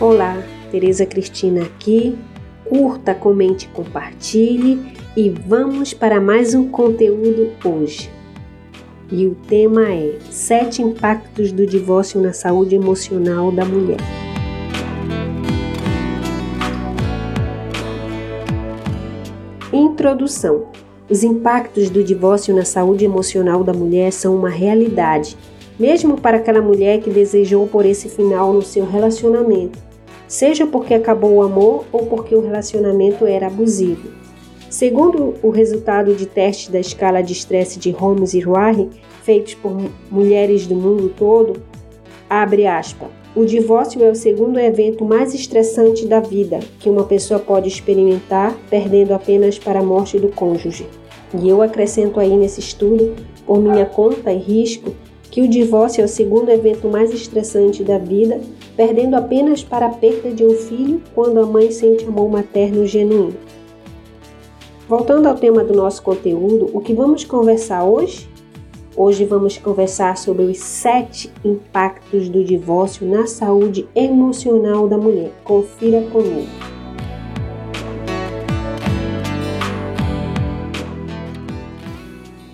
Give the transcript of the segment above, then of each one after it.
Olá, Tereza Cristina aqui. Curta, comente, compartilhe e vamos para mais um conteúdo hoje. E o tema é Sete impactos do divórcio na saúde emocional da mulher. Introdução: Os impactos do divórcio na saúde emocional da mulher são uma realidade, mesmo para aquela mulher que desejou por esse final no seu relacionamento seja porque acabou o amor ou porque o relacionamento era abusivo. Segundo o resultado de testes da escala de estresse de Holmes e Roarry, feitos por mulheres do mundo todo, abre aspas, o divórcio é o segundo evento mais estressante da vida que uma pessoa pode experimentar, perdendo apenas para a morte do cônjuge. E eu acrescento aí nesse estudo, por minha conta e risco, que o divórcio é o segundo evento mais estressante da vida, perdendo apenas para a perda de um filho quando a mãe sente amor materno genuíno. Voltando ao tema do nosso conteúdo, o que vamos conversar hoje? Hoje vamos conversar sobre os sete impactos do divórcio na saúde emocional da mulher. Confira comigo.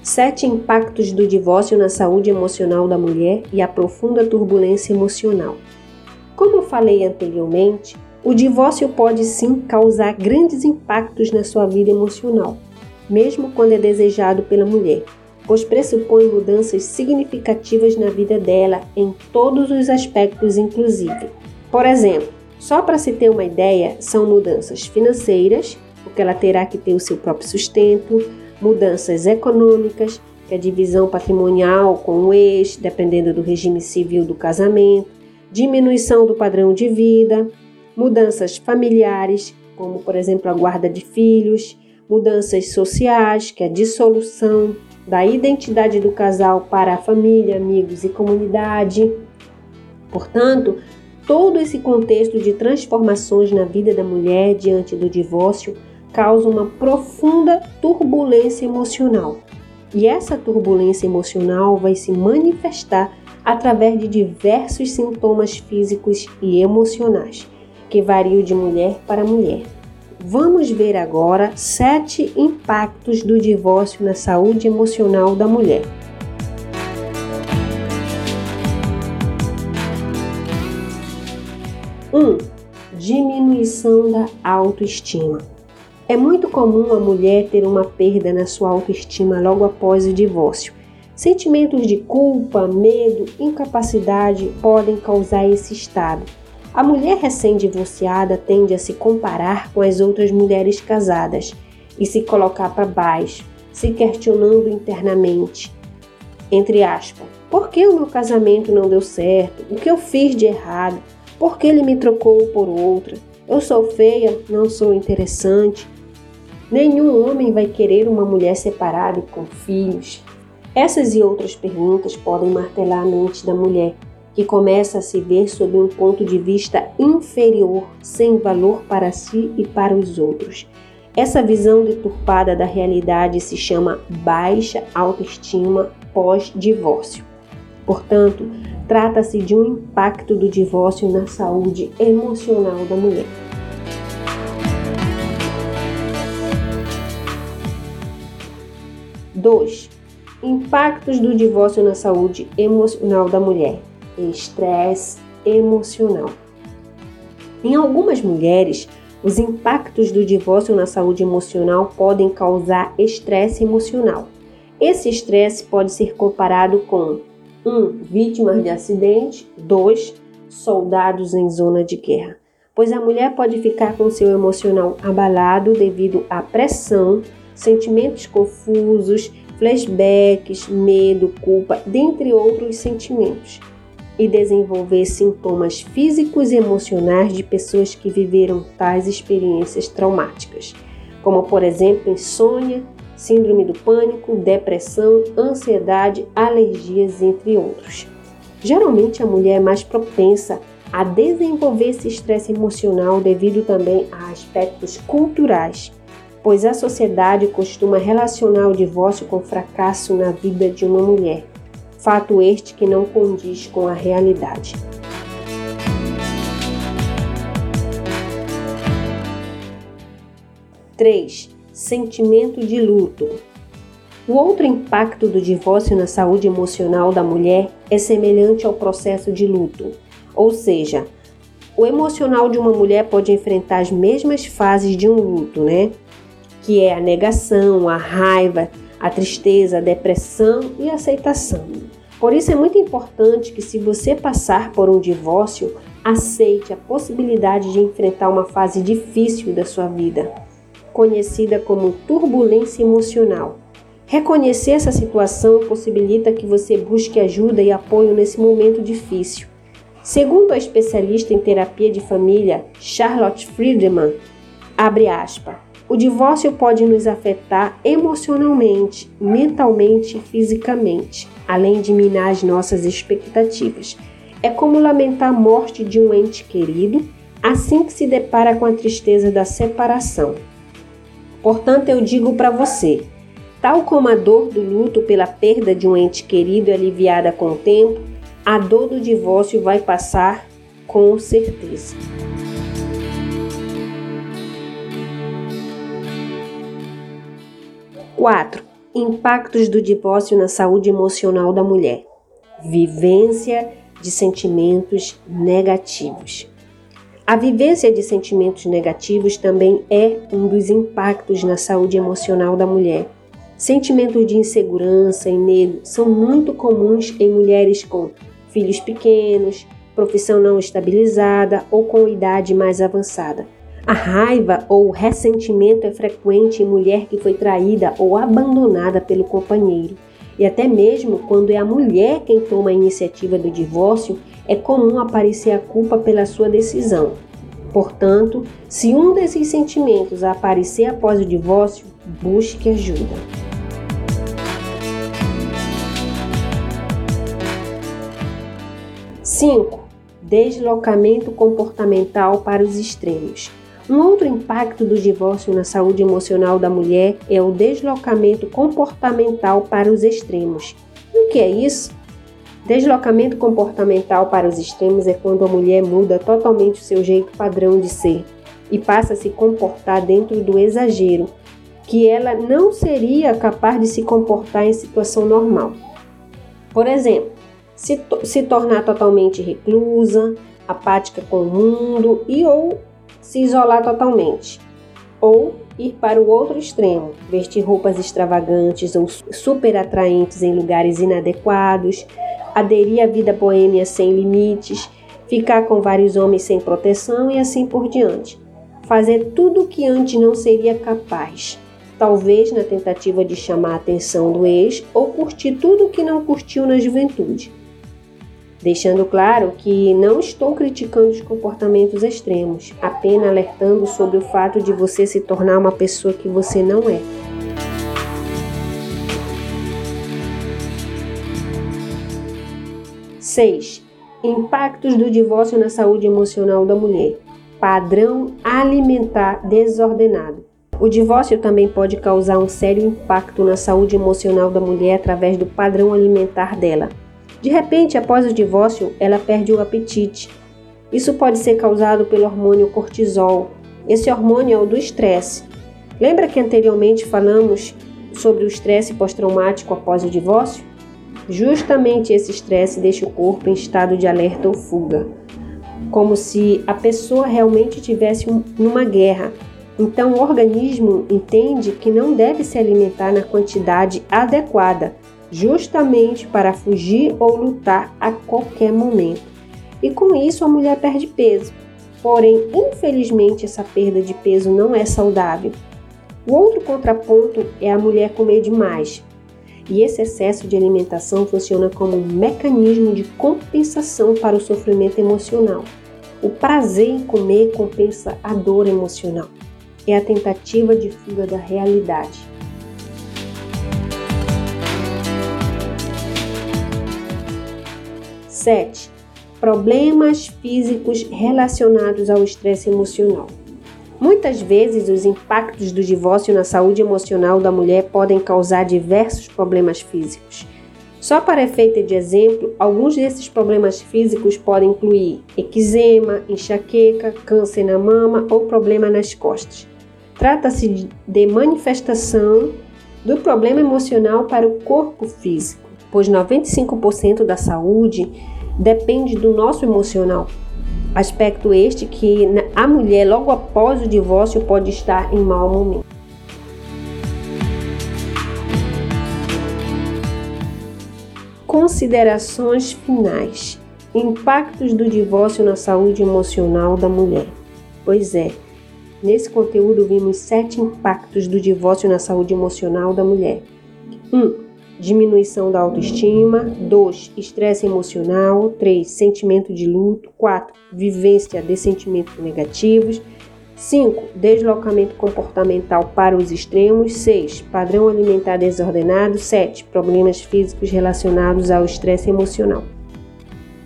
Sete impactos do divórcio na saúde emocional da mulher e a profunda turbulência emocional. Falei anteriormente, o divórcio pode sim causar grandes impactos na sua vida emocional, mesmo quando é desejado pela mulher, pois pressupõe mudanças significativas na vida dela em todos os aspectos, inclusive. Por exemplo, só para se ter uma ideia, são mudanças financeiras, porque ela terá que ter o seu próprio sustento, mudanças econômicas, que é a divisão patrimonial com o ex, dependendo do regime civil do casamento, diminuição do padrão de vida, mudanças familiares, como por exemplo a guarda de filhos, mudanças sociais, que é a dissolução da identidade do casal para a família, amigos e comunidade. Portanto, todo esse contexto de transformações na vida da mulher diante do divórcio causa uma profunda turbulência emocional. E essa turbulência emocional vai se manifestar através de diversos sintomas físicos e emocionais, que variam de mulher para mulher. Vamos ver agora sete impactos do divórcio na saúde emocional da mulher. 1. Um, diminuição da autoestima. É muito comum a mulher ter uma perda na sua autoestima logo após o divórcio. Sentimentos de culpa, medo, incapacidade podem causar esse estado. A mulher recém-divorciada tende a se comparar com as outras mulheres casadas e se colocar para baixo, se questionando internamente. Entre aspas, por que o meu casamento não deu certo? O que eu fiz de errado? Por que ele me trocou por outra? Eu sou feia, não sou interessante. Nenhum homem vai querer uma mulher separada e com filhos. Essas e outras perguntas podem martelar a mente da mulher, que começa a se ver sob um ponto de vista inferior, sem valor para si e para os outros. Essa visão deturpada da realidade se chama baixa autoestima pós-divórcio. Portanto, trata-se de um impacto do divórcio na saúde emocional da mulher. 2. Impactos do divórcio na saúde emocional da mulher. Estresse emocional. Em algumas mulheres, os impactos do divórcio na saúde emocional podem causar estresse emocional. Esse estresse pode ser comparado com 1. Um, vítimas de acidente, 2. Soldados em zona de guerra, pois a mulher pode ficar com seu emocional abalado devido à pressão sentimentos confusos, flashbacks, medo, culpa, dentre outros sentimentos, e desenvolver sintomas físicos e emocionais de pessoas que viveram tais experiências traumáticas, como por exemplo insônia, síndrome do pânico, depressão, ansiedade, alergias, entre outros. Geralmente a mulher é mais propensa a desenvolver esse estresse emocional devido também a aspectos culturais pois a sociedade costuma relacionar o divórcio com fracasso na vida de uma mulher, fato este que não condiz com a realidade. Três, sentimento de luto. O outro impacto do divórcio na saúde emocional da mulher é semelhante ao processo de luto, ou seja, o emocional de uma mulher pode enfrentar as mesmas fases de um luto, né? Que é a negação, a raiva, a tristeza, a depressão e a aceitação. Por isso é muito importante que, se você passar por um divórcio, aceite a possibilidade de enfrentar uma fase difícil da sua vida, conhecida como turbulência emocional. Reconhecer essa situação possibilita que você busque ajuda e apoio nesse momento difícil. Segundo a especialista em terapia de família Charlotte Friedman, abre aspas, o divórcio pode nos afetar emocionalmente, mentalmente e fisicamente, além de minar as nossas expectativas. É como lamentar a morte de um ente querido assim que se depara com a tristeza da separação. Portanto, eu digo para você: tal como a dor do luto pela perda de um ente querido é aliviada com o tempo, a dor do divórcio vai passar com certeza. Quatro, impactos do divórcio na saúde emocional da mulher. Vivência de sentimentos negativos. A vivência de sentimentos negativos também é um dos impactos na saúde emocional da mulher. Sentimentos de insegurança e medo são muito comuns em mulheres com filhos pequenos, profissão não estabilizada ou com idade mais avançada. A raiva ou ressentimento é frequente em mulher que foi traída ou abandonada pelo companheiro. E até mesmo quando é a mulher quem toma a iniciativa do divórcio, é comum aparecer a culpa pela sua decisão. Portanto, se um desses sentimentos aparecer após o divórcio, busque ajuda. 5. Deslocamento comportamental para os extremos. Um outro impacto do divórcio na saúde emocional da mulher é o deslocamento comportamental para os extremos. O que é isso? Deslocamento comportamental para os extremos é quando a mulher muda totalmente o seu jeito padrão de ser e passa a se comportar dentro do exagero, que ela não seria capaz de se comportar em situação normal. Por exemplo, se, se tornar totalmente reclusa, apática com o mundo e ou se isolar totalmente. Ou ir para o outro extremo, vestir roupas extravagantes ou super atraentes em lugares inadequados, aderir à vida boêmia sem limites, ficar com vários homens sem proteção e assim por diante. Fazer tudo o que antes não seria capaz, talvez na tentativa de chamar a atenção do ex ou curtir tudo o que não curtiu na juventude deixando claro que não estou criticando os comportamentos extremos, apenas alertando sobre o fato de você se tornar uma pessoa que você não é. Seis, impactos do divórcio na saúde emocional da mulher. Padrão alimentar desordenado. O divórcio também pode causar um sério impacto na saúde emocional da mulher através do padrão alimentar dela. De repente, após o divórcio, ela perde o apetite. Isso pode ser causado pelo hormônio cortisol. Esse hormônio é o do estresse. Lembra que anteriormente falamos sobre o estresse pós-traumático após o divórcio? Justamente esse estresse deixa o corpo em estado de alerta ou fuga, como se a pessoa realmente tivesse numa guerra. Então o organismo entende que não deve se alimentar na quantidade adequada justamente para fugir ou lutar a qualquer momento. E com isso a mulher perde peso. Porém, infelizmente, essa perda de peso não é saudável. O outro contraponto é a mulher comer demais. E esse excesso de alimentação funciona como um mecanismo de compensação para o sofrimento emocional. O prazer em comer compensa a dor emocional. É a tentativa de fuga da realidade. 7. Problemas físicos relacionados ao estresse emocional. Muitas vezes, os impactos do divórcio na saúde emocional da mulher podem causar diversos problemas físicos. Só para efeito de exemplo, alguns desses problemas físicos podem incluir eczema, enxaqueca, câncer na mama ou problema nas costas. Trata-se de manifestação do problema emocional para o corpo físico, pois 95% da saúde depende do nosso emocional. Aspecto este que a mulher, logo após o divórcio, pode estar em mau momento. Considerações finais: Impactos do divórcio na saúde emocional da mulher. Pois é, nesse conteúdo vimos sete impactos do divórcio na saúde emocional da mulher. 1. Um, diminuição da autoestima. 2. Estresse emocional. 3. Sentimento de luto. 4. Vivência de sentimentos negativos. 5. Deslocamento comportamental para os extremos. 6. Padrão alimentar desordenado. 7. Problemas físicos relacionados ao estresse emocional.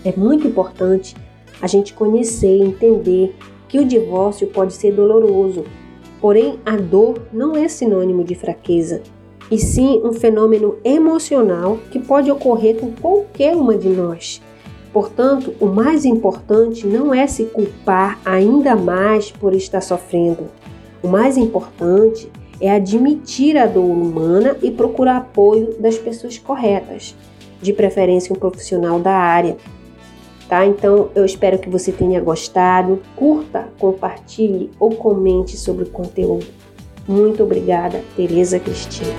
É muito importante a gente conhecer e entender que o divórcio pode ser doloroso, porém a dor não é sinônimo de fraqueza e sim um fenômeno emocional que pode ocorrer com qualquer uma de nós. Portanto, o mais importante não é se culpar ainda mais por estar sofrendo. O mais importante é admitir a dor humana e procurar apoio das pessoas corretas, de preferência um profissional da área. Tá? Então, eu espero que você tenha gostado. Curta, compartilhe ou comente sobre o conteúdo. Muito obrigada, Tereza Cristina.